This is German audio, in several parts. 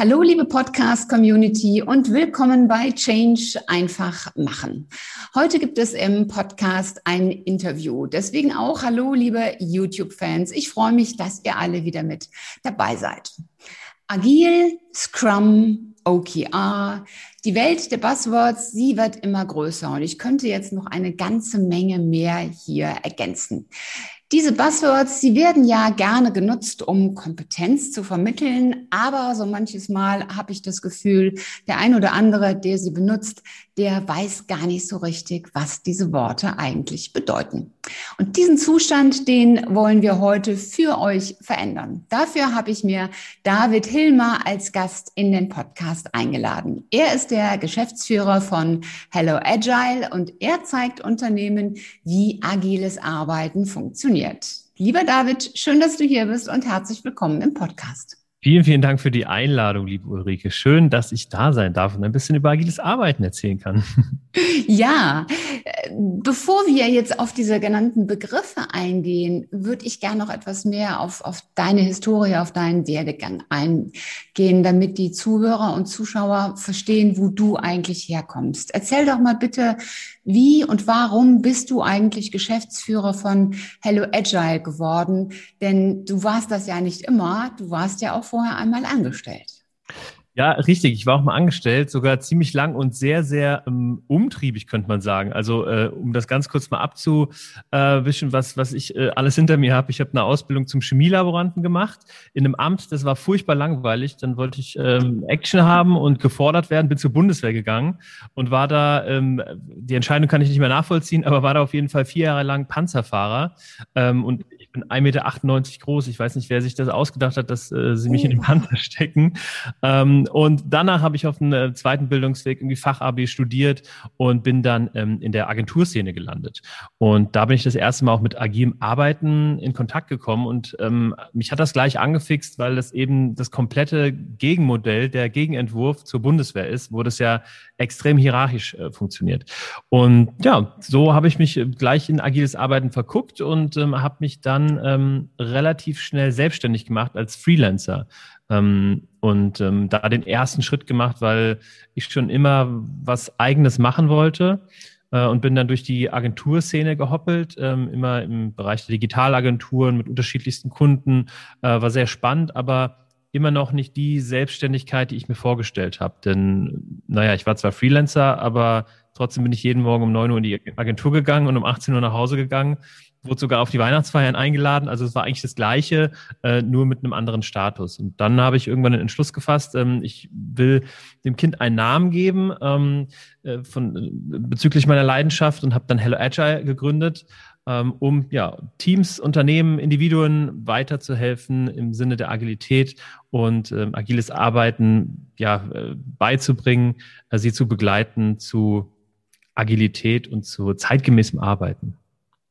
Hallo, liebe Podcast-Community und willkommen bei Change einfach machen. Heute gibt es im Podcast ein Interview. Deswegen auch Hallo, liebe YouTube-Fans. Ich freue mich, dass ihr alle wieder mit dabei seid. Agil, Scrum, OKR, die Welt der Buzzwords, sie wird immer größer und ich könnte jetzt noch eine ganze Menge mehr hier ergänzen. Diese Buzzwords, sie werden ja gerne genutzt, um Kompetenz zu vermitteln, aber so manches Mal habe ich das Gefühl, der ein oder andere, der sie benutzt, der weiß gar nicht so richtig, was diese Worte eigentlich bedeuten. Und diesen Zustand, den wollen wir heute für euch verändern. Dafür habe ich mir David Hilmer als Gast in den Podcast eingeladen. Er ist der Geschäftsführer von Hello Agile und er zeigt Unternehmen, wie agiles Arbeiten funktioniert. Lieber David, schön, dass du hier bist und herzlich willkommen im Podcast. Vielen, vielen Dank für die Einladung, liebe Ulrike. Schön, dass ich da sein darf und ein bisschen über agiles Arbeiten erzählen kann. Ja, äh, bevor wir jetzt auf diese genannten Begriffe eingehen, würde ich gerne noch etwas mehr auf, auf deine Historie, auf deinen Werdegang eingehen, damit die Zuhörer und Zuschauer verstehen, wo du eigentlich herkommst. Erzähl doch mal bitte, wie und warum bist du eigentlich Geschäftsführer von Hello Agile geworden? Denn du warst das ja nicht immer, du warst ja auch vorher einmal angestellt. Ja, richtig. Ich war auch mal angestellt, sogar ziemlich lang und sehr, sehr ähm, umtriebig, könnte man sagen. Also, äh, um das ganz kurz mal abzuwischen, was, was ich äh, alles hinter mir habe. Ich habe eine Ausbildung zum Chemielaboranten gemacht in einem Amt. Das war furchtbar langweilig. Dann wollte ich ähm, Action haben und gefordert werden. Bin zur Bundeswehr gegangen und war da, ähm, die Entscheidung kann ich nicht mehr nachvollziehen, aber war da auf jeden Fall vier Jahre lang Panzerfahrer. Ähm, und ich bin 1,98 Meter groß. Ich weiß nicht, wer sich das ausgedacht hat, dass äh, sie mich in den Panzer stecken. Ähm, und danach habe ich auf einem äh, zweiten Bildungsweg irgendwie Fachabi studiert und bin dann ähm, in der Agenturszene gelandet. Und da bin ich das erste Mal auch mit agilem Arbeiten in Kontakt gekommen. Und ähm, mich hat das gleich angefixt, weil das eben das komplette Gegenmodell, der Gegenentwurf zur Bundeswehr ist, wo das ja extrem hierarchisch äh, funktioniert. Und ja, so habe ich mich äh, gleich in agiles Arbeiten verguckt und ähm, habe mich dann ähm, relativ schnell selbstständig gemacht als Freelancer ähm, und ähm, da den ersten Schritt gemacht, weil ich schon immer was Eigenes machen wollte äh, und bin dann durch die Agenturszene gehoppelt, ähm, immer im Bereich der Digitalagenturen mit unterschiedlichsten Kunden, äh, war sehr spannend, aber immer noch nicht die Selbstständigkeit, die ich mir vorgestellt habe. Denn, naja, ich war zwar Freelancer, aber trotzdem bin ich jeden Morgen um neun Uhr in die Agentur gegangen und um 18 Uhr nach Hause gegangen wurde sogar auf die Weihnachtsfeiern eingeladen. Also es war eigentlich das Gleiche, äh, nur mit einem anderen Status. Und dann habe ich irgendwann den Entschluss gefasst, ähm, ich will dem Kind einen Namen geben ähm, äh, von, äh, bezüglich meiner Leidenschaft und habe dann Hello Agile gegründet, um ja, Teams, Unternehmen, Individuen weiterzuhelfen im Sinne der Agilität und ähm, agiles Arbeiten ja, äh, beizubringen, äh, sie zu begleiten zu Agilität und zu zeitgemäßem Arbeiten.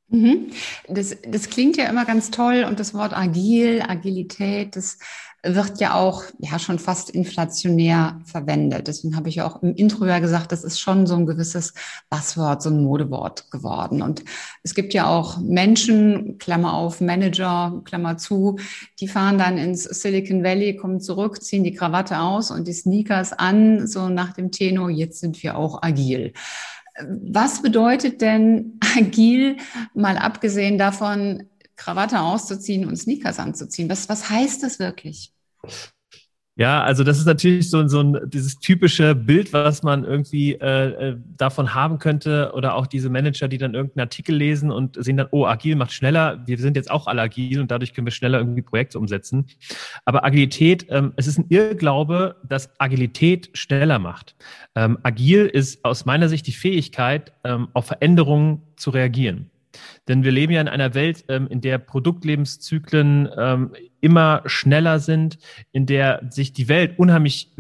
Mhm. Das, das klingt ja immer ganz toll und das Wort agil, Agilität, das wird ja auch ja schon fast inflationär verwendet. Deswegen habe ich auch im Intro ja gesagt, das ist schon so ein gewisses Buzzword, so ein Modewort geworden. Und es gibt ja auch Menschen, Klammer auf, Manager, Klammer zu, die fahren dann ins Silicon Valley, kommen zurück, ziehen die Krawatte aus und die Sneakers an, so nach dem Tenor, jetzt sind wir auch agil. Was bedeutet denn agil, mal abgesehen davon, Krawatte auszuziehen und Sneakers anzuziehen? Was, was heißt das wirklich? Ja, also das ist natürlich so, so ein dieses typische Bild, was man irgendwie äh, äh, davon haben könnte, oder auch diese Manager, die dann irgendeinen Artikel lesen und sehen dann, oh, agil macht schneller, wir sind jetzt auch alle agil und dadurch können wir schneller irgendwie Projekte umsetzen. Aber Agilität, ähm, es ist ein Irrglaube, dass Agilität schneller macht. Ähm, agil ist aus meiner Sicht die Fähigkeit, ähm, auf Veränderungen zu reagieren. Denn wir leben ja in einer Welt, ähm, in der Produktlebenszyklen ähm, immer schneller sind, in der sich die Welt unheimlich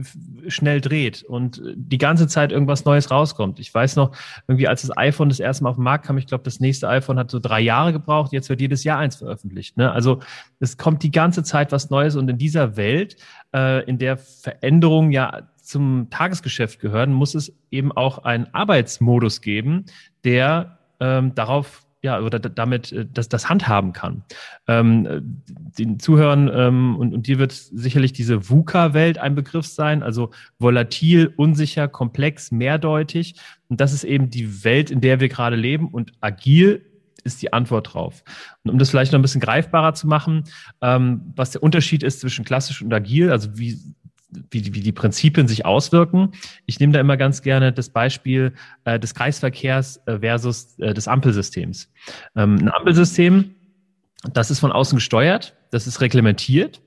schnell dreht und die ganze Zeit irgendwas Neues rauskommt. Ich weiß noch, irgendwie als das iPhone das erste Mal auf den Markt kam, ich glaube, das nächste iPhone hat so drei Jahre gebraucht, jetzt wird jedes Jahr eins veröffentlicht. Ne? Also es kommt die ganze Zeit was Neues und in dieser Welt, äh, in der Veränderungen ja zum Tagesgeschäft gehören, muss es eben auch einen Arbeitsmodus geben, der ähm, darauf ja, oder damit äh, das, das handhaben kann. Ähm, den Zuhörern ähm, und, und dir wird sicherlich diese VUCA-Welt ein Begriff sein, also volatil, unsicher, komplex, mehrdeutig. Und das ist eben die Welt, in der wir gerade leben. Und agil ist die Antwort drauf. Und um das vielleicht noch ein bisschen greifbarer zu machen, ähm, was der Unterschied ist zwischen klassisch und agil, also wie wie, wie die Prinzipien sich auswirken. Ich nehme da immer ganz gerne das Beispiel äh, des Kreisverkehrs äh, versus äh, des Ampelsystems. Ähm, ein Ampelsystem, das ist von außen gesteuert, das ist reglementiert.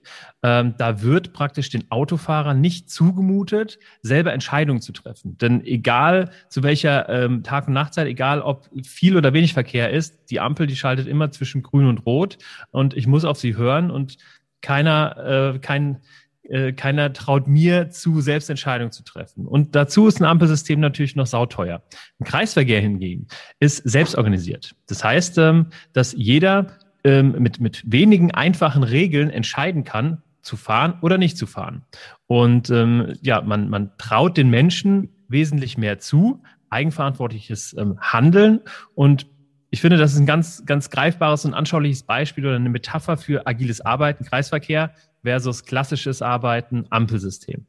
Ähm, da wird praktisch den Autofahrern nicht zugemutet, selber Entscheidungen zu treffen. Denn egal zu welcher ähm, Tag- und Nachtzeit, egal ob viel oder wenig Verkehr ist, die Ampel, die schaltet immer zwischen Grün und Rot und ich muss auf sie hören und keiner, äh, kein, äh, keiner traut mir zu, Selbstentscheidungen zu treffen. Und dazu ist ein Ampelsystem natürlich noch sauteuer. Ein Kreisverkehr hingegen ist selbstorganisiert. Das heißt, ähm, dass jeder ähm, mit, mit wenigen einfachen Regeln entscheiden kann, zu fahren oder nicht zu fahren. Und ähm, ja, man, man traut den Menschen wesentlich mehr zu, eigenverantwortliches Handeln und ich finde, das ist ein ganz, ganz greifbares und anschauliches Beispiel oder eine Metapher für agiles Arbeiten, Kreisverkehr versus klassisches Arbeiten, Ampelsystem.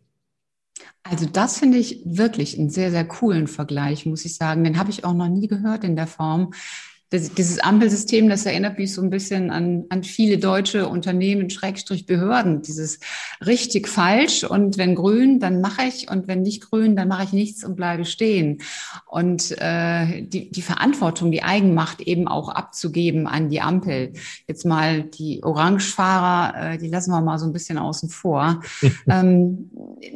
Also das finde ich wirklich einen sehr, sehr coolen Vergleich, muss ich sagen. Den habe ich auch noch nie gehört in der Form das, dieses Ampelsystem, das erinnert mich so ein bisschen an, an viele deutsche Unternehmen, Schrägstrich Behörden. Dieses richtig falsch und wenn grün, dann mache ich und wenn nicht grün, dann mache ich nichts und bleibe stehen. Und äh, die, die Verantwortung, die Eigenmacht eben auch abzugeben an die Ampel. Jetzt mal die Orangefahrer, äh, die lassen wir mal so ein bisschen außen vor. ähm,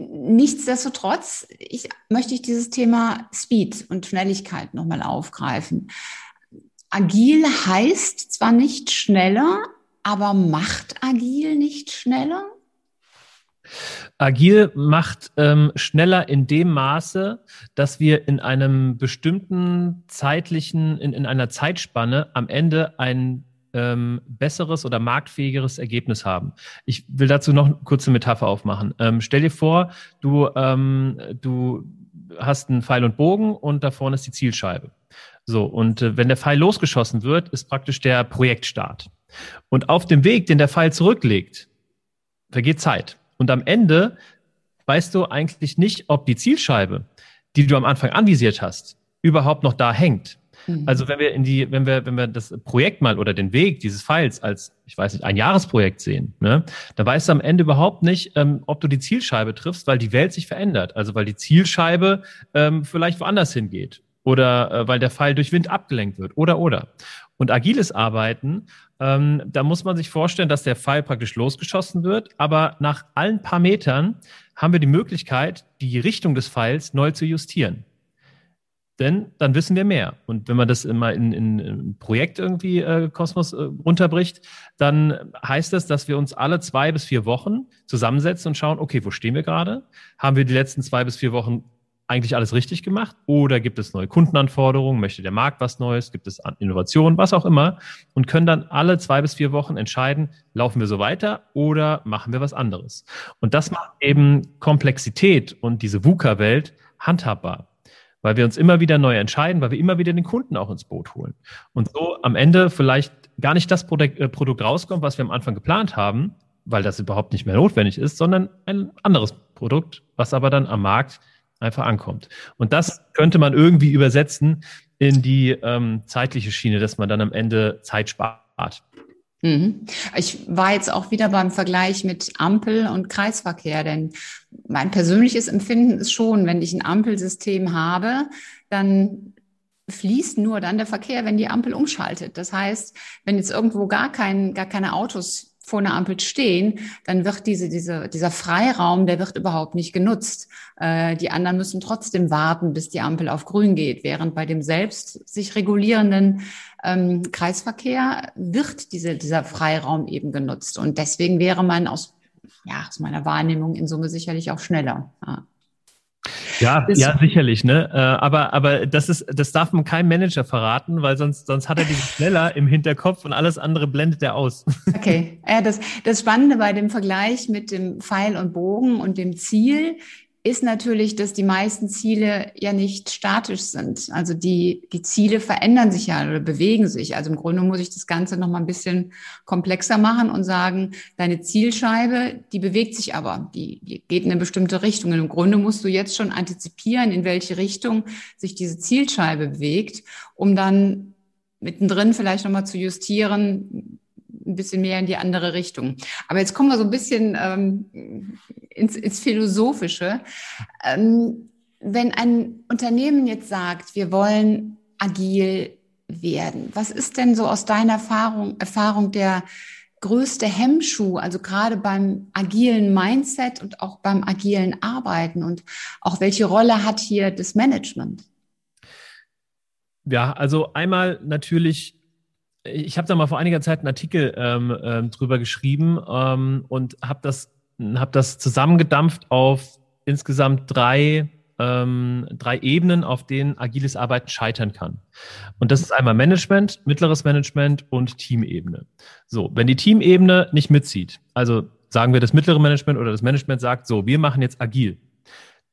nichtsdestotrotz ich, möchte ich dieses Thema Speed und Schnelligkeit nochmal aufgreifen. Agil heißt zwar nicht schneller, aber macht agil nicht schneller? Agil macht ähm, schneller in dem Maße, dass wir in einem bestimmten zeitlichen, in, in einer Zeitspanne am Ende ein ähm, besseres oder marktfähigeres Ergebnis haben. Ich will dazu noch eine kurze Metapher aufmachen. Ähm, stell dir vor, du, ähm, du hast einen Pfeil und Bogen und da vorne ist die Zielscheibe. So, und äh, wenn der Pfeil losgeschossen wird, ist praktisch der Projektstart. Und auf dem Weg, den der Pfeil zurücklegt, vergeht Zeit. Und am Ende weißt du eigentlich nicht, ob die Zielscheibe, die du am Anfang anvisiert hast, überhaupt noch da hängt. Mhm. Also wenn wir in die, wenn wir, wenn wir das Projekt mal oder den Weg dieses Pfeils als, ich weiß nicht, ein Jahresprojekt sehen, ne, dann weißt du am Ende überhaupt nicht, ähm, ob du die Zielscheibe triffst, weil die Welt sich verändert. Also weil die Zielscheibe ähm, vielleicht woanders hingeht oder äh, weil der Pfeil durch Wind abgelenkt wird oder oder. Und agiles Arbeiten, ähm, da muss man sich vorstellen, dass der Pfeil praktisch losgeschossen wird, aber nach allen paar Metern haben wir die Möglichkeit, die Richtung des Pfeils neu zu justieren. Denn dann wissen wir mehr. Und wenn man das immer in, in, in Projekt irgendwie äh, Kosmos äh, runterbricht, dann heißt das, dass wir uns alle zwei bis vier Wochen zusammensetzen und schauen, okay, wo stehen wir gerade? Haben wir die letzten zwei bis vier Wochen eigentlich alles richtig gemacht? Oder gibt es neue Kundenanforderungen? Möchte der Markt was Neues? Gibt es Innovationen? Was auch immer? Und können dann alle zwei bis vier Wochen entscheiden, laufen wir so weiter oder machen wir was anderes? Und das macht eben Komplexität und diese VUCA-Welt handhabbar. Weil wir uns immer wieder neu entscheiden, weil wir immer wieder den Kunden auch ins Boot holen. Und so am Ende vielleicht gar nicht das Produkt, äh, Produkt rauskommt, was wir am Anfang geplant haben, weil das überhaupt nicht mehr notwendig ist, sondern ein anderes Produkt, was aber dann am Markt einfach ankommt. Und das könnte man irgendwie übersetzen in die ähm, zeitliche Schiene, dass man dann am Ende Zeit spart. Mhm. Ich war jetzt auch wieder beim Vergleich mit Ampel und Kreisverkehr, denn mein persönliches Empfinden ist schon, wenn ich ein Ampelsystem habe, dann fließt nur dann der Verkehr, wenn die Ampel umschaltet. Das heißt, wenn jetzt irgendwo gar kein, gar keine Autos vor einer Ampel stehen, dann wird diese, diese, dieser Freiraum, der wird überhaupt nicht genutzt. Äh, die anderen müssen trotzdem warten, bis die Ampel auf grün geht, während bei dem selbst sich regulierenden ähm, Kreisverkehr wird diese, dieser Freiraum eben genutzt. Und deswegen wäre man aus, ja, aus meiner Wahrnehmung in Summe sicherlich auch schneller. Ja. Ja, ja, sicherlich, ne? Äh, aber, aber das ist, das darf man keinem Manager verraten, weil sonst, sonst hat er diesen schneller im Hinterkopf und alles andere blendet er aus. Okay. Ja, das, das Spannende bei dem Vergleich mit dem Pfeil und Bogen und dem Ziel ist natürlich, dass die meisten Ziele ja nicht statisch sind. Also die, die Ziele verändern sich ja oder bewegen sich. Also im Grunde muss ich das Ganze noch mal ein bisschen komplexer machen und sagen, deine Zielscheibe, die bewegt sich aber, die, die geht in eine bestimmte Richtung. Und im Grunde musst du jetzt schon antizipieren, in welche Richtung sich diese Zielscheibe bewegt, um dann mittendrin vielleicht noch mal zu justieren, ein bisschen mehr in die andere Richtung. Aber jetzt kommen wir so ein bisschen ähm, ins, ins Philosophische. Ähm, wenn ein Unternehmen jetzt sagt, wir wollen agil werden, was ist denn so aus deiner Erfahrung, Erfahrung der größte Hemmschuh, also gerade beim agilen Mindset und auch beim agilen Arbeiten und auch welche Rolle hat hier das Management? Ja, also einmal natürlich ich habe da mal vor einiger Zeit einen Artikel ähm, ähm, drüber geschrieben ähm, und habe das, hab das zusammengedampft auf insgesamt drei, ähm, drei Ebenen, auf denen agiles Arbeiten scheitern kann. Und das ist einmal Management, mittleres Management und Teamebene. So, wenn die Teamebene nicht mitzieht, also sagen wir das mittlere Management oder das Management sagt, so, wir machen jetzt agil,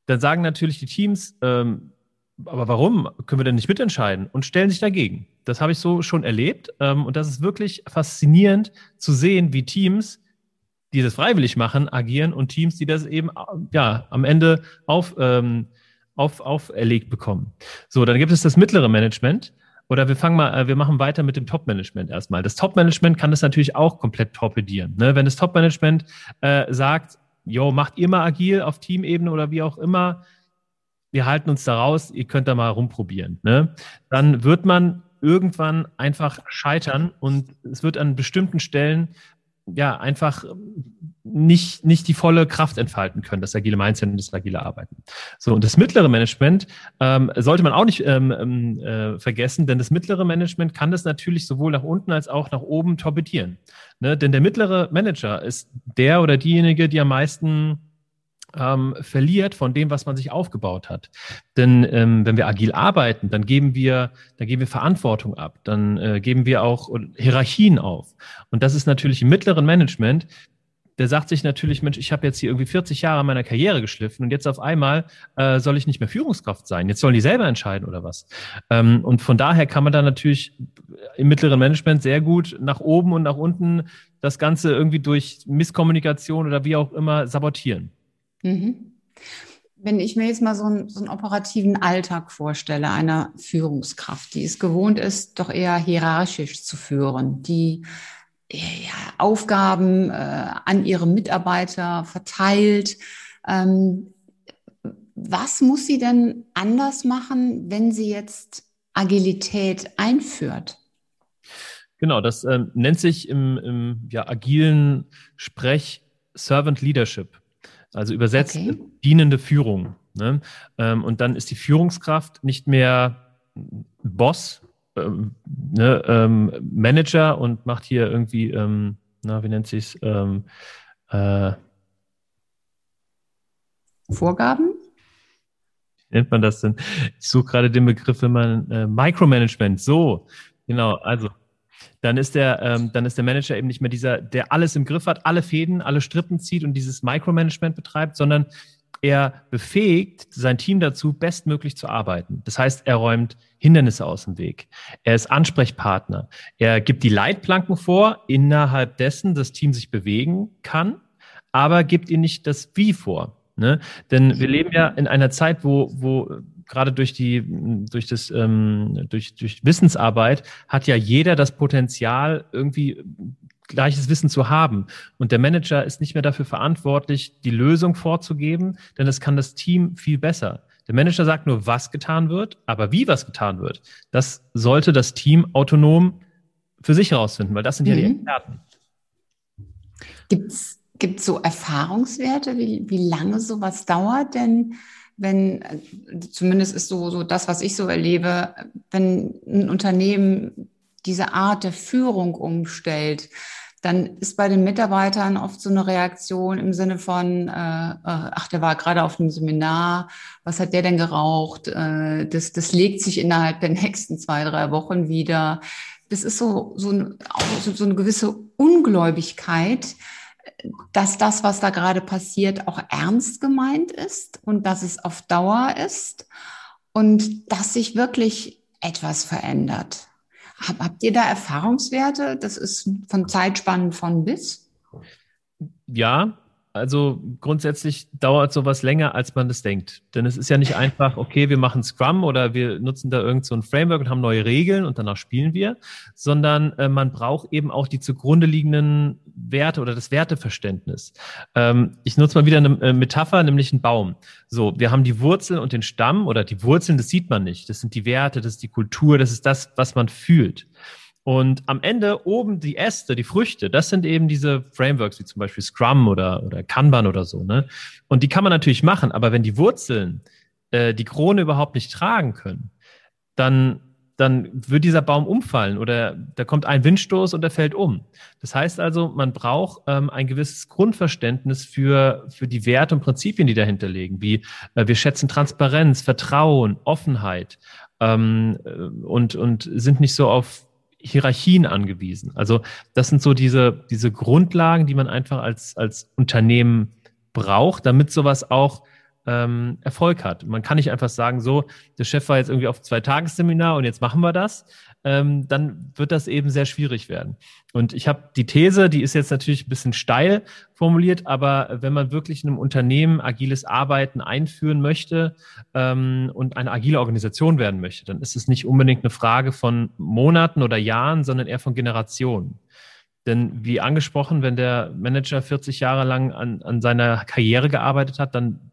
dann sagen natürlich die Teams, ähm, aber warum können wir denn nicht mitentscheiden und stellen sich dagegen? Das habe ich so schon erlebt. Ähm, und das ist wirklich faszinierend zu sehen, wie Teams, die das freiwillig machen, agieren und Teams, die das eben ja, am Ende auf, ähm, auf, auferlegt bekommen. So, dann gibt es das mittlere Management. Oder wir fangen mal, äh, wir machen weiter mit dem Top-Management erstmal. Das Top-Management kann das natürlich auch komplett torpedieren. Ne? Wenn das Top-Management äh, sagt, jo, macht ihr mal agil auf Teamebene oder wie auch immer, wir halten uns da raus, ihr könnt da mal rumprobieren. Ne? Dann wird man irgendwann einfach scheitern und es wird an bestimmten Stellen ja einfach nicht, nicht die volle Kraft entfalten können, das agile Mindset und das agile Arbeiten. So, und das mittlere Management ähm, sollte man auch nicht ähm, ähm, äh, vergessen, denn das mittlere Management kann das natürlich sowohl nach unten als auch nach oben torpedieren. Ne? Denn der mittlere Manager ist der oder diejenige, die am meisten ähm, verliert von dem, was man sich aufgebaut hat. Denn ähm, wenn wir agil arbeiten, dann geben wir, dann geben wir Verantwortung ab, dann äh, geben wir auch Hierarchien auf. Und das ist natürlich im mittleren Management der sagt sich natürlich, Mensch, ich habe jetzt hier irgendwie 40 Jahre meiner Karriere geschliffen und jetzt auf einmal äh, soll ich nicht mehr Führungskraft sein. Jetzt sollen die selber entscheiden oder was. Ähm, und von daher kann man da natürlich im mittleren Management sehr gut nach oben und nach unten das Ganze irgendwie durch Misskommunikation oder wie auch immer sabotieren. Mhm. Wenn ich mir jetzt mal so einen, so einen operativen Alltag vorstelle, einer Führungskraft, die es gewohnt ist, doch eher hierarchisch zu führen, die ja, Aufgaben äh, an ihre Mitarbeiter verteilt. Ähm, was muss sie denn anders machen, wenn sie jetzt Agilität einführt? Genau, das äh, nennt sich im, im ja, agilen Sprech Servant Leadership. Also übersetzt okay. dienende Führung. Ne? Ähm, und dann ist die Führungskraft nicht mehr Boss, ähm, ne, ähm, Manager und macht hier irgendwie, ähm, na, wie nennt sich es? Ähm, äh, Vorgaben? Wie nennt man das denn? Ich suche gerade den Begriff, wenn man äh, Micromanagement, so, genau, also dann ist der, ähm, dann ist der Manager eben nicht mehr dieser, der alles im Griff hat, alle Fäden, alle Strippen zieht und dieses Micromanagement betreibt, sondern er befähigt sein Team dazu, bestmöglich zu arbeiten. Das heißt, er räumt Hindernisse aus dem Weg. Er ist Ansprechpartner. Er gibt die Leitplanken vor, innerhalb dessen das Team sich bewegen kann, aber gibt ihnen nicht das Wie vor. Ne? Denn wir leben ja in einer Zeit, wo, wo gerade durch die, durch das, ähm, durch, durch Wissensarbeit hat ja jeder das Potenzial, irgendwie gleiches Wissen zu haben. Und der Manager ist nicht mehr dafür verantwortlich, die Lösung vorzugeben, denn das kann das Team viel besser. Der Manager sagt nur, was getan wird, aber wie was getan wird, das sollte das Team autonom für sich herausfinden, weil das sind mhm. ja die mhm. Experten. Gibt es so Erfahrungswerte, wie, wie lange sowas dauert? Denn wenn, zumindest ist so, so das, was ich so erlebe, wenn ein Unternehmen diese Art der Führung umstellt, dann ist bei den Mitarbeitern oft so eine Reaktion im Sinne von, äh, äh, ach, der war gerade auf einem Seminar, was hat der denn geraucht? Äh, das, das legt sich innerhalb der nächsten zwei, drei Wochen wieder. Das ist so, so, ein, so, so eine gewisse Ungläubigkeit, dass das, was da gerade passiert, auch ernst gemeint ist und dass es auf Dauer ist und dass sich wirklich etwas verändert. Habt ihr da Erfahrungswerte? Das ist von Zeitspannen von bis? Ja, also grundsätzlich dauert sowas länger, als man das denkt. Denn es ist ja nicht einfach, okay, wir machen Scrum oder wir nutzen da irgend so ein Framework und haben neue Regeln und danach spielen wir, sondern äh, man braucht eben auch die zugrunde liegenden Werte oder das Werteverständnis. Ähm, ich nutze mal wieder eine äh, Metapher, nämlich einen Baum. So, wir haben die Wurzel und den Stamm oder die Wurzeln, das sieht man nicht. Das sind die Werte, das ist die Kultur, das ist das, was man fühlt. Und am Ende oben die Äste, die Früchte, das sind eben diese Frameworks wie zum Beispiel Scrum oder, oder Kanban oder so. Ne? Und die kann man natürlich machen, aber wenn die Wurzeln äh, die Krone überhaupt nicht tragen können, dann, dann wird dieser Baum umfallen oder da kommt ein Windstoß und er fällt um. Das heißt also, man braucht ähm, ein gewisses Grundverständnis für, für die Werte und Prinzipien, die dahinter liegen, wie äh, wir schätzen Transparenz, Vertrauen, Offenheit ähm, äh, und, und sind nicht so auf Hierarchien angewiesen. Also das sind so diese, diese Grundlagen, die man einfach als, als Unternehmen braucht, damit sowas auch ähm, Erfolg hat. Man kann nicht einfach sagen, so, der Chef war jetzt irgendwie auf zwei Tagesseminar und jetzt machen wir das. Ähm, dann wird das eben sehr schwierig werden. Und ich habe die These, die ist jetzt natürlich ein bisschen steil formuliert, aber wenn man wirklich in einem Unternehmen agiles Arbeiten einführen möchte ähm, und eine agile Organisation werden möchte, dann ist es nicht unbedingt eine Frage von Monaten oder Jahren, sondern eher von Generationen. Denn wie angesprochen, wenn der Manager 40 Jahre lang an, an seiner Karriere gearbeitet hat, dann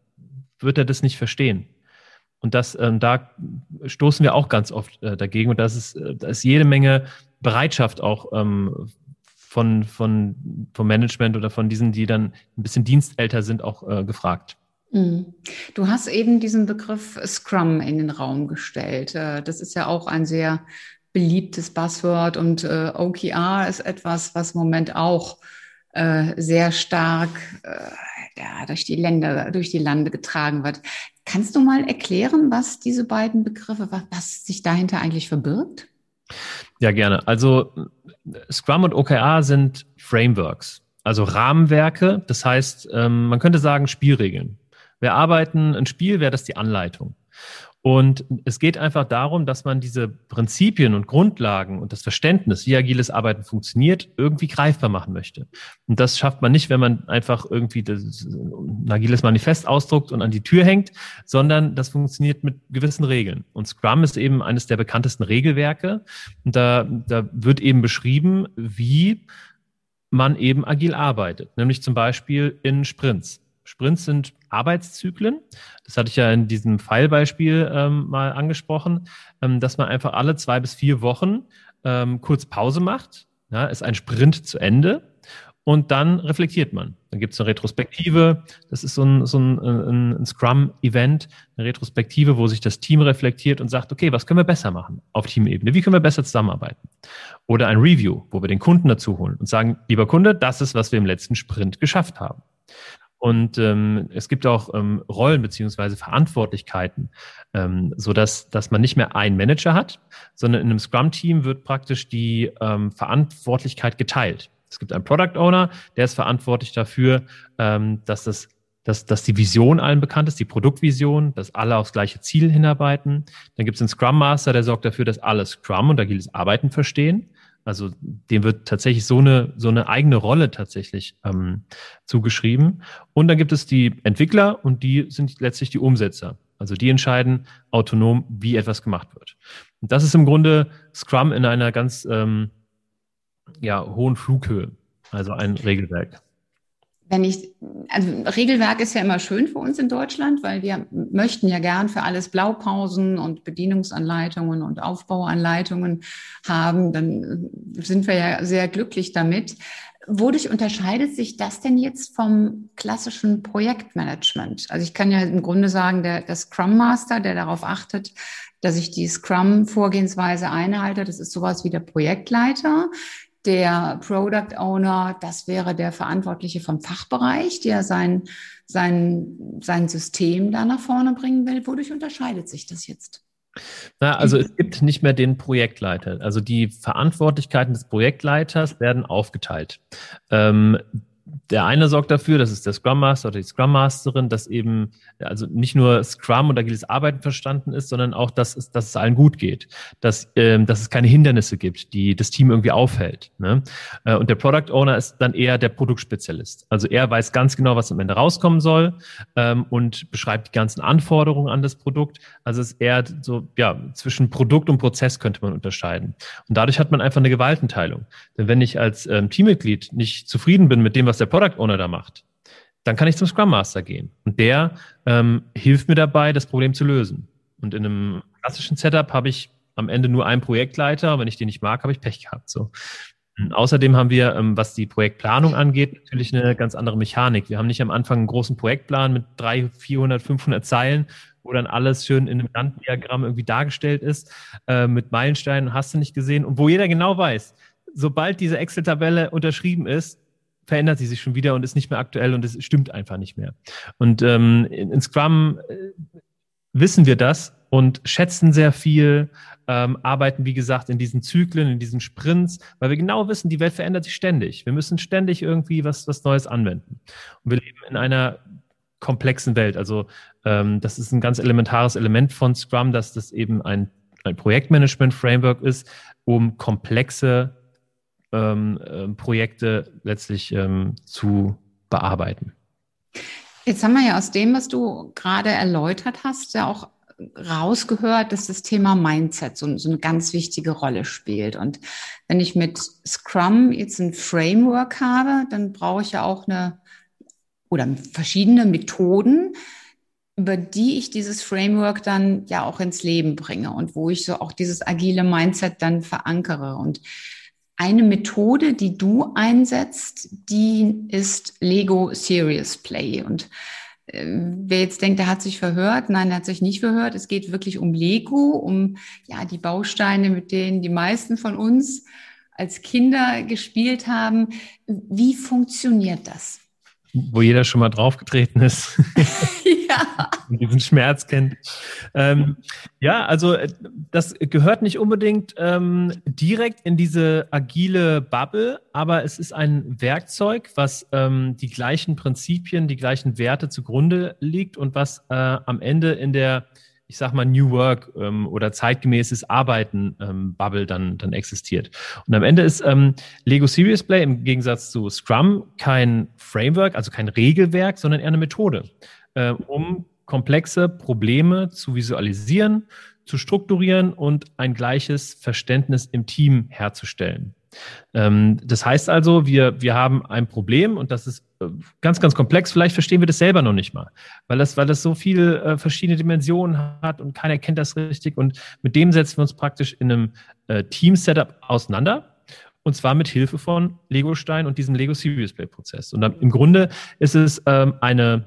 wird er das nicht verstehen. Und das, ähm, da stoßen wir auch ganz oft äh, dagegen. Und das ist, äh, da ist jede Menge Bereitschaft auch ähm, von, von, vom Management oder von diesen, die dann ein bisschen dienstälter sind, auch äh, gefragt. Mhm. Du hast eben diesen Begriff Scrum in den Raum gestellt. Äh, das ist ja auch ein sehr beliebtes Buzzword und äh, OKR ist etwas, was im Moment auch sehr stark ja, durch die Länder, durch die Lande getragen wird. Kannst du mal erklären, was diese beiden Begriffe, was, was sich dahinter eigentlich verbirgt? Ja, gerne. Also Scrum und OKR sind Frameworks, also Rahmenwerke. Das heißt, ähm, man könnte sagen Spielregeln. Wir arbeiten ein Spiel, wäre das die Anleitung. Und es geht einfach darum, dass man diese Prinzipien und Grundlagen und das Verständnis, wie agiles Arbeiten funktioniert, irgendwie greifbar machen möchte. Und das schafft man nicht, wenn man einfach irgendwie das, ein agiles Manifest ausdruckt und an die Tür hängt, sondern das funktioniert mit gewissen Regeln. Und Scrum ist eben eines der bekanntesten Regelwerke. Und da, da wird eben beschrieben, wie man eben agil arbeitet, nämlich zum Beispiel in Sprints. Sprints sind Arbeitszyklen. Das hatte ich ja in diesem Fallbeispiel ähm, mal angesprochen, ähm, dass man einfach alle zwei bis vier Wochen ähm, kurz Pause macht. Ja, ist ein Sprint zu Ende und dann reflektiert man. Dann gibt es eine Retrospektive, das ist so ein, so ein, ein, ein Scrum-Event, eine Retrospektive, wo sich das Team reflektiert und sagt, okay, was können wir besser machen auf Teamebene? Wie können wir besser zusammenarbeiten? Oder ein Review, wo wir den Kunden dazu holen und sagen, lieber Kunde, das ist, was wir im letzten Sprint geschafft haben. Und ähm, es gibt auch ähm, Rollen beziehungsweise Verantwortlichkeiten, ähm, so dass dass man nicht mehr einen Manager hat, sondern in einem Scrum-Team wird praktisch die ähm, Verantwortlichkeit geteilt. Es gibt einen Product Owner, der ist verantwortlich dafür, ähm, dass das dass, dass die Vision allen bekannt ist, die Produktvision, dass alle aufs gleiche Ziel hinarbeiten. Dann gibt es einen Scrum Master, der sorgt dafür, dass alle Scrum und agiles Arbeiten verstehen. Also dem wird tatsächlich so eine, so eine eigene Rolle tatsächlich ähm, zugeschrieben. Und dann gibt es die Entwickler und die sind letztlich die Umsetzer. Also die entscheiden autonom, wie etwas gemacht wird. Und das ist im Grunde Scrum in einer ganz ähm, ja, hohen Flughöhe, also ein Regelwerk wenn ich, also Regelwerk ist ja immer schön für uns in Deutschland, weil wir möchten ja gern für alles Blaupausen und Bedienungsanleitungen und Aufbauanleitungen haben. Dann sind wir ja sehr glücklich damit. Wodurch unterscheidet sich das denn jetzt vom klassischen Projektmanagement? Also ich kann ja im Grunde sagen, der, der Scrum Master, der darauf achtet, dass ich die Scrum-Vorgehensweise einhalte, das ist sowas wie der Projektleiter. Der Product Owner, das wäre der Verantwortliche vom Fachbereich, der sein, sein, sein System da nach vorne bringen will. Wodurch unterscheidet sich das jetzt? Na, also es gibt nicht mehr den Projektleiter. Also die Verantwortlichkeiten des Projektleiters werden aufgeteilt. Ähm, der eine sorgt dafür, das ist der Scrum Master oder die Scrum Masterin, dass eben also nicht nur Scrum und agiles Arbeiten verstanden ist, sondern auch, dass es, dass es allen gut geht, dass, ähm, dass es keine Hindernisse gibt, die das Team irgendwie aufhält. Ne? Äh, und der Product Owner ist dann eher der Produktspezialist. Also er weiß ganz genau, was am Ende rauskommen soll ähm, und beschreibt die ganzen Anforderungen an das Produkt. Also es ist eher so, ja, zwischen Produkt und Prozess könnte man unterscheiden. Und dadurch hat man einfach eine Gewaltenteilung. Denn wenn ich als ähm, Teammitglied nicht zufrieden bin mit dem, was der Product Owner da macht, dann kann ich zum Scrum Master gehen. Und der ähm, hilft mir dabei, das Problem zu lösen. Und in einem klassischen Setup habe ich am Ende nur einen Projektleiter. Wenn ich den nicht mag, habe ich Pech gehabt. So. Außerdem haben wir, ähm, was die Projektplanung angeht, natürlich eine ganz andere Mechanik. Wir haben nicht am Anfang einen großen Projektplan mit 300, 400, 500 Zeilen, wo dann alles schön in einem Gantt-Diagramm irgendwie dargestellt ist, äh, mit Meilensteinen, hast du nicht gesehen, und wo jeder genau weiß, sobald diese Excel-Tabelle unterschrieben ist, verändert sie sich schon wieder und ist nicht mehr aktuell und es stimmt einfach nicht mehr. Und ähm, in, Scrum äh, wissen wir das und schätzen sehr viel, ähm, arbeiten, wie gesagt, in diesen Zyklen, in diesen Sprints, weil wir genau wissen, die Welt verändert sich ständig. Wir müssen ständig irgendwie was, was Neues anwenden. Und wir leben in einer komplexen Welt. Also ähm, das ist ein ganz elementares Element von Scrum, dass das eben ein, ein Projektmanagement-Framework ist, um komplexe ähm, äh, Projekte letztlich ähm, zu bearbeiten. Jetzt haben wir ja aus dem, was du gerade erläutert hast, ja auch rausgehört, dass das Thema Mindset so, so, eine ganz wichtige Rolle spielt. Und wenn ich mit Scrum jetzt ein Framework habe, dann brauche ich ja auch eine oder verschiedene Methoden, über die ich dieses Framework dann ja auch ins Leben bringe und wo ich so auch dieses agile Mindset dann verankere. Und eine Methode, die du einsetzt, die ist Lego Serious Play. Und äh, wer jetzt denkt, der hat sich verhört, nein, der hat sich nicht verhört. Es geht wirklich um Lego, um ja die Bausteine, mit denen die meisten von uns als Kinder gespielt haben. Wie funktioniert das? wo jeder schon mal draufgetreten ist. ja. Diesen Schmerz kennt. Ähm, ja, also äh, das gehört nicht unbedingt ähm, direkt in diese agile Bubble, aber es ist ein Werkzeug, was ähm, die gleichen Prinzipien, die gleichen Werte zugrunde liegt und was äh, am Ende in der ich sag mal, New Work ähm, oder zeitgemäßes Arbeiten ähm, Bubble dann, dann existiert. Und am Ende ist ähm, Lego Serious Play im Gegensatz zu Scrum kein Framework, also kein Regelwerk, sondern eher eine Methode, äh, um komplexe Probleme zu visualisieren, zu strukturieren und ein gleiches Verständnis im Team herzustellen. Ähm, das heißt also, wir, wir haben ein Problem und das ist äh, ganz, ganz komplex. Vielleicht verstehen wir das selber noch nicht mal, weil das, weil das so viele äh, verschiedene Dimensionen hat und keiner kennt das richtig. Und mit dem setzen wir uns praktisch in einem äh, Team-Setup auseinander. Und zwar mit Hilfe von Lego-Stein und diesem Lego Serious Play Prozess. Und dann, im Grunde ist es ähm, eine,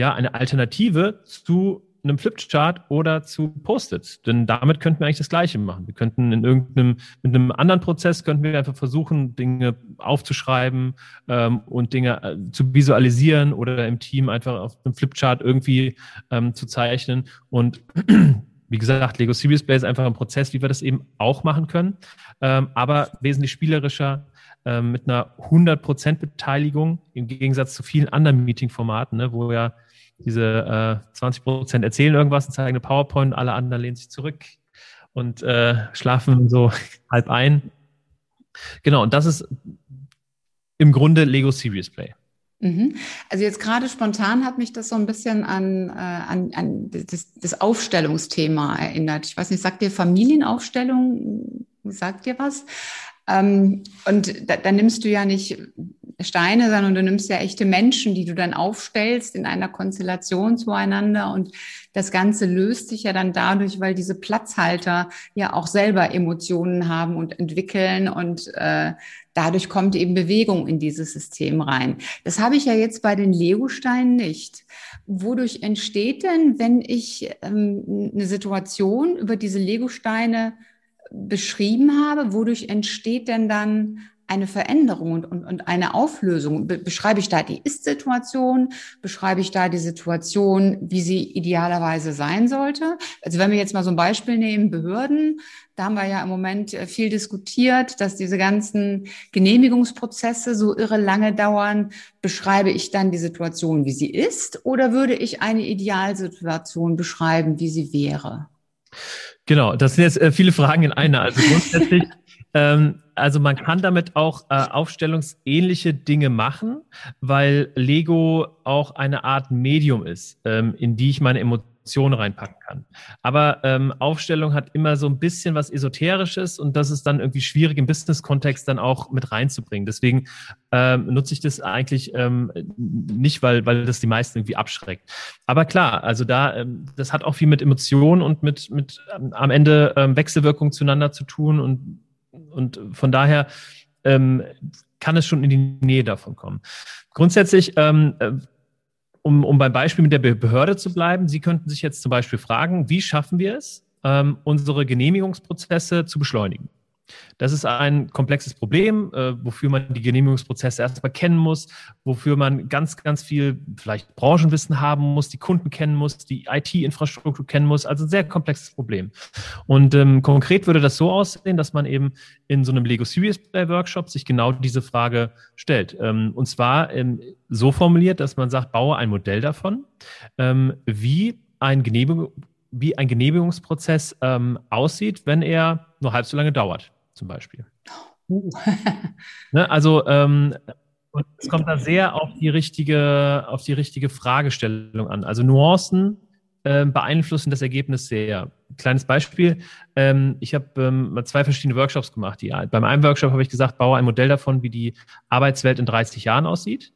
ja, eine Alternative zu einem Flipchart oder zu Post-its. Denn damit könnten wir eigentlich das Gleiche machen. Wir könnten in irgendeinem, mit einem anderen Prozess könnten wir einfach versuchen, Dinge aufzuschreiben ähm, und Dinge äh, zu visualisieren oder im Team einfach auf einem Flipchart irgendwie ähm, zu zeichnen. Und wie gesagt, Lego Serious Play ist einfach ein Prozess, wie wir das eben auch machen können, ähm, aber wesentlich spielerischer, ähm, mit einer 100% Beteiligung im Gegensatz zu vielen anderen Meeting-Formaten, ne, wo ja diese äh, 20 Prozent erzählen irgendwas und zeigen eine PowerPoint, alle anderen lehnen sich zurück und äh, schlafen so halb ein. Genau, und das ist im Grunde Lego Serious Play. Mhm. Also jetzt gerade spontan hat mich das so ein bisschen an, äh, an, an das, das Aufstellungsthema erinnert. Ich weiß nicht, sagt dir Familienaufstellung, sagt dir was? Ähm, und da, da nimmst du ja nicht Steine, sondern du nimmst ja echte Menschen, die du dann aufstellst in einer Konstellation zueinander und das Ganze löst sich ja dann dadurch, weil diese Platzhalter ja auch selber Emotionen haben und entwickeln und äh, dadurch kommt eben Bewegung in dieses System rein. Das habe ich ja jetzt bei den Lego-Steinen nicht. Wodurch entsteht denn, wenn ich ähm, eine Situation über diese Lego-Steine beschrieben habe, wodurch entsteht denn dann eine Veränderung und, und, und eine Auflösung? Be beschreibe ich da die Ist-Situation? Beschreibe ich da die Situation, wie sie idealerweise sein sollte? Also wenn wir jetzt mal so ein Beispiel nehmen, Behörden, da haben wir ja im Moment äh, viel diskutiert, dass diese ganzen Genehmigungsprozesse so irre lange dauern. Beschreibe ich dann die Situation, wie sie ist, oder würde ich eine Idealsituation beschreiben, wie sie wäre? Genau, das sind jetzt äh, viele Fragen in einer. Also grundsätzlich ähm, also man kann damit auch äh, aufstellungsähnliche Dinge machen, weil Lego auch eine Art Medium ist, ähm, in die ich meine Emotionen reinpacken kann. Aber ähm, Aufstellung hat immer so ein bisschen was Esoterisches und das ist dann irgendwie schwierig im Business-Kontext dann auch mit reinzubringen. Deswegen ähm, nutze ich das eigentlich ähm, nicht, weil, weil das die meisten irgendwie abschreckt. Aber klar, also da, ähm, das hat auch viel mit Emotionen und mit, mit ähm, am Ende ähm, Wechselwirkung zueinander zu tun und und von daher ähm, kann es schon in die Nähe davon kommen. Grundsätzlich, ähm, äh, um, um beim Beispiel mit der Behörde zu bleiben, Sie könnten sich jetzt zum Beispiel fragen, wie schaffen wir es, ähm, unsere Genehmigungsprozesse zu beschleunigen? Das ist ein komplexes Problem, äh, wofür man die Genehmigungsprozesse erstmal kennen muss, wofür man ganz, ganz viel vielleicht Branchenwissen haben muss, die Kunden kennen muss, die IT-Infrastruktur kennen muss. Also ein sehr komplexes Problem. Und ähm, konkret würde das so aussehen, dass man eben in so einem Lego Series Play Workshop sich genau diese Frage stellt. Ähm, und zwar ähm, so formuliert, dass man sagt, baue ein Modell davon, ähm, wie ein Genehmigung wie ein Genehmigungsprozess ähm, aussieht, wenn er nur halb so lange dauert zum Beispiel. Uh. ne, also ähm, und es kommt da sehr auf die richtige, auf die richtige Fragestellung an. Also Nuancen äh, beeinflussen das Ergebnis sehr. Kleines Beispiel: ähm, Ich habe ähm, mal zwei verschiedene Workshops gemacht. Die, beim einen Workshop habe ich gesagt, baue ein Modell davon, wie die Arbeitswelt in 30 Jahren aussieht.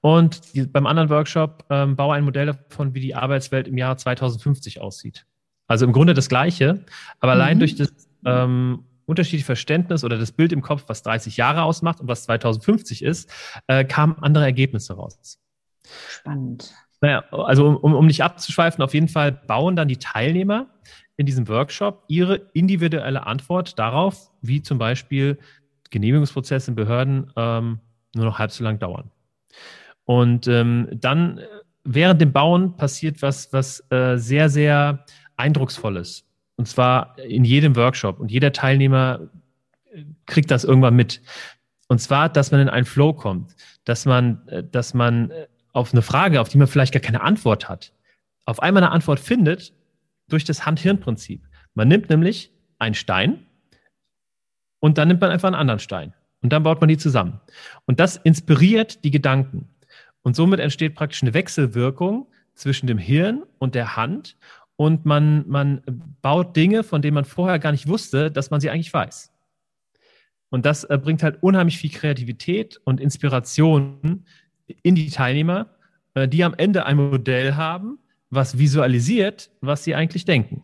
Und die, beim anderen Workshop ähm, baue ein Modell davon, wie die Arbeitswelt im Jahr 2050 aussieht. Also im Grunde das Gleiche, aber mhm. allein durch das ähm, unterschiedliche Verständnis oder das Bild im Kopf, was 30 Jahre ausmacht und was 2050 ist, äh, kamen andere Ergebnisse raus. Spannend. Naja, also um, um nicht abzuschweifen, auf jeden Fall bauen dann die Teilnehmer in diesem Workshop ihre individuelle Antwort darauf, wie zum Beispiel Genehmigungsprozesse in Behörden ähm, nur noch halb so lang dauern. Und ähm, dann äh, während dem Bauen passiert was, was äh, sehr, sehr eindrucksvolles. Und zwar in jedem Workshop. Und jeder Teilnehmer kriegt das irgendwann mit. Und zwar, dass man in einen Flow kommt, dass man, dass man auf eine Frage, auf die man vielleicht gar keine Antwort hat, auf einmal eine Antwort findet durch das Hand-Hirn-Prinzip. Man nimmt nämlich einen Stein und dann nimmt man einfach einen anderen Stein und dann baut man die zusammen. Und das inspiriert die Gedanken. Und somit entsteht praktisch eine Wechselwirkung zwischen dem Hirn und der Hand und man, man baut Dinge, von denen man vorher gar nicht wusste, dass man sie eigentlich weiß. Und das äh, bringt halt unheimlich viel Kreativität und Inspiration in die Teilnehmer, äh, die am Ende ein Modell haben, was visualisiert, was sie eigentlich denken.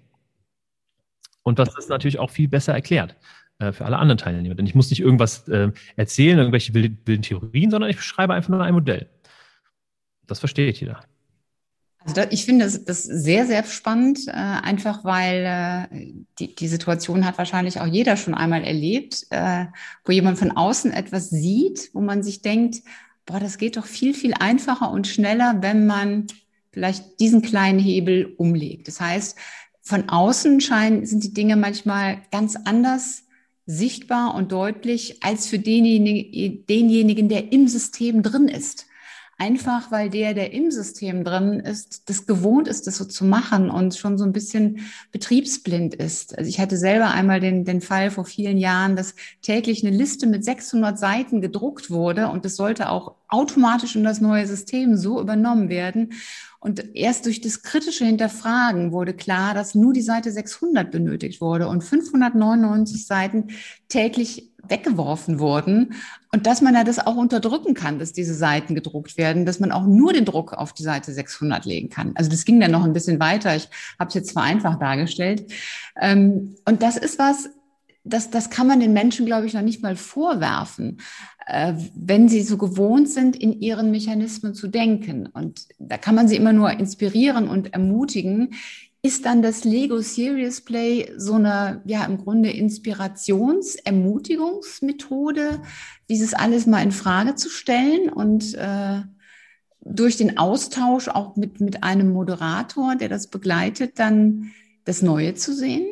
Und was das natürlich auch viel besser erklärt äh, für alle anderen Teilnehmer. Denn ich muss nicht irgendwas äh, erzählen, irgendwelche wilden Theorien, sondern ich beschreibe einfach nur ein Modell. Das versteht jeder. Also ich finde das, das sehr, sehr spannend, äh, einfach weil äh, die, die Situation hat wahrscheinlich auch jeder schon einmal erlebt, äh, wo jemand von außen etwas sieht, wo man sich denkt, boah, das geht doch viel, viel einfacher und schneller, wenn man vielleicht diesen kleinen Hebel umlegt. Das heißt, von außen scheinen, sind die Dinge manchmal ganz anders sichtbar und deutlich als für denjenigen, denjenigen der im System drin ist. Einfach weil der, der im System drin ist, das gewohnt ist, das so zu machen und schon so ein bisschen betriebsblind ist. Also ich hatte selber einmal den, den Fall vor vielen Jahren, dass täglich eine Liste mit 600 Seiten gedruckt wurde und es sollte auch automatisch in das neue System so übernommen werden. Und erst durch das kritische Hinterfragen wurde klar, dass nur die Seite 600 benötigt wurde und 599 Seiten täglich weggeworfen wurden und dass man ja das auch unterdrücken kann, dass diese Seiten gedruckt werden, dass man auch nur den Druck auf die Seite 600 legen kann. Also das ging dann noch ein bisschen weiter. Ich habe es jetzt vereinfacht dargestellt. Ähm, und das ist was, das, das kann man den Menschen, glaube ich, noch nicht mal vorwerfen, äh, wenn sie so gewohnt sind, in ihren Mechanismen zu denken. Und da kann man sie immer nur inspirieren und ermutigen. Ist dann das Lego Serious Play so eine, ja, im Grunde Inspirations-, Ermutigungsmethode, dieses alles mal in Frage zu stellen und äh, durch den Austausch auch mit, mit einem Moderator, der das begleitet, dann das Neue zu sehen?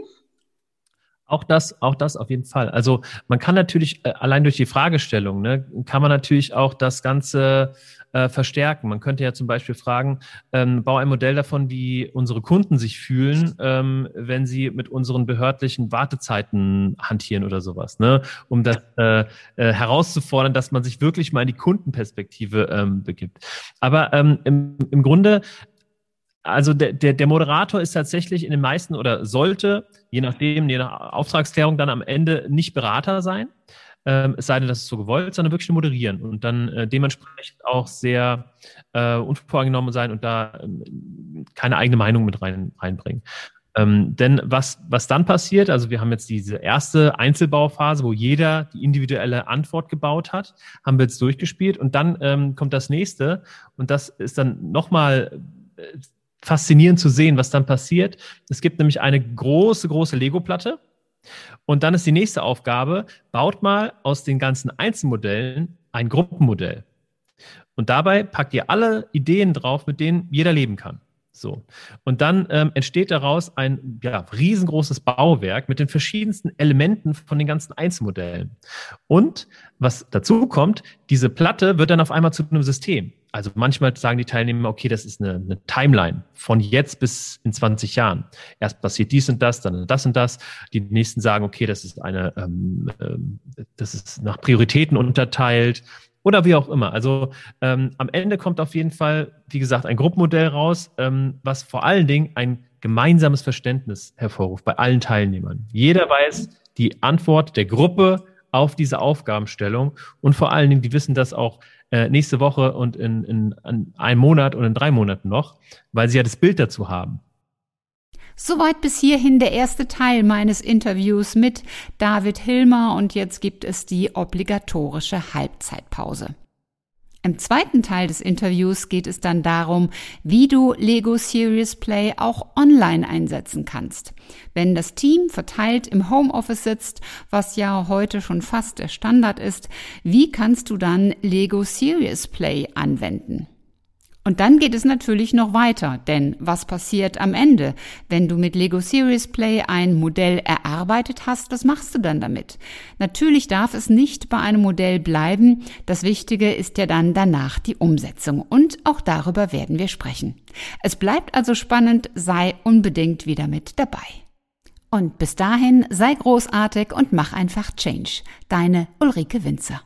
Auch das, auch das auf jeden Fall. Also man kann natürlich äh, allein durch die Fragestellung, ne, kann man natürlich auch das Ganze äh, verstärken. Man könnte ja zum Beispiel fragen, ähm, bau ein Modell davon, wie unsere Kunden sich fühlen, ähm, wenn sie mit unseren behördlichen Wartezeiten hantieren oder sowas, ne? um das äh, äh, herauszufordern, dass man sich wirklich mal in die Kundenperspektive ähm, begibt. Aber ähm, im, im Grunde also der, der, der Moderator ist tatsächlich in den meisten oder sollte, je nachdem, je nach Auftragsklärung, dann am Ende nicht Berater sein, ähm, es sei denn, das ist so gewollt, sondern wirklich moderieren und dann äh, dementsprechend auch sehr äh, unvoreingenommen sein und da äh, keine eigene Meinung mit rein, reinbringen. Ähm, denn was, was dann passiert, also wir haben jetzt diese erste Einzelbauphase, wo jeder die individuelle Antwort gebaut hat, haben wir jetzt durchgespielt und dann ähm, kommt das nächste und das ist dann nochmal äh, faszinierend zu sehen, was dann passiert. Es gibt nämlich eine große, große Lego-Platte und dann ist die nächste Aufgabe, baut mal aus den ganzen Einzelmodellen ein Gruppenmodell. Und dabei packt ihr alle Ideen drauf, mit denen jeder leben kann. So. Und dann ähm, entsteht daraus ein ja, riesengroßes Bauwerk mit den verschiedensten Elementen von den ganzen Einzelmodellen. Und was dazu kommt, diese Platte wird dann auf einmal zu einem System. Also manchmal sagen die Teilnehmer, okay, das ist eine, eine Timeline von jetzt bis in 20 Jahren. Erst passiert dies und das, dann das und das. Die nächsten sagen, okay, das ist eine, ähm, ähm, das ist nach Prioritäten unterteilt oder wie auch immer. Also ähm, am Ende kommt auf jeden Fall, wie gesagt, ein Gruppenmodell raus, ähm, was vor allen Dingen ein gemeinsames Verständnis hervorruft bei allen Teilnehmern. Jeder weiß die Antwort der Gruppe auf diese Aufgabenstellung und vor allen Dingen, die wissen das auch äh, nächste Woche und in, in, in einem Monat und in drei Monaten noch, weil sie ja das Bild dazu haben. Soweit bis hierhin der erste Teil meines Interviews mit David Hilmer und jetzt gibt es die obligatorische Halbzeitpause. Im zweiten Teil des Interviews geht es dann darum, wie du Lego Serious Play auch online einsetzen kannst. Wenn das Team verteilt im Homeoffice sitzt, was ja heute schon fast der Standard ist, wie kannst du dann Lego Serious Play anwenden? Und dann geht es natürlich noch weiter, denn was passiert am Ende? Wenn du mit Lego Series Play ein Modell erarbeitet hast, was machst du dann damit? Natürlich darf es nicht bei einem Modell bleiben. Das Wichtige ist ja dann danach die Umsetzung. Und auch darüber werden wir sprechen. Es bleibt also spannend, sei unbedingt wieder mit dabei. Und bis dahin sei großartig und mach einfach Change. Deine Ulrike Winzer.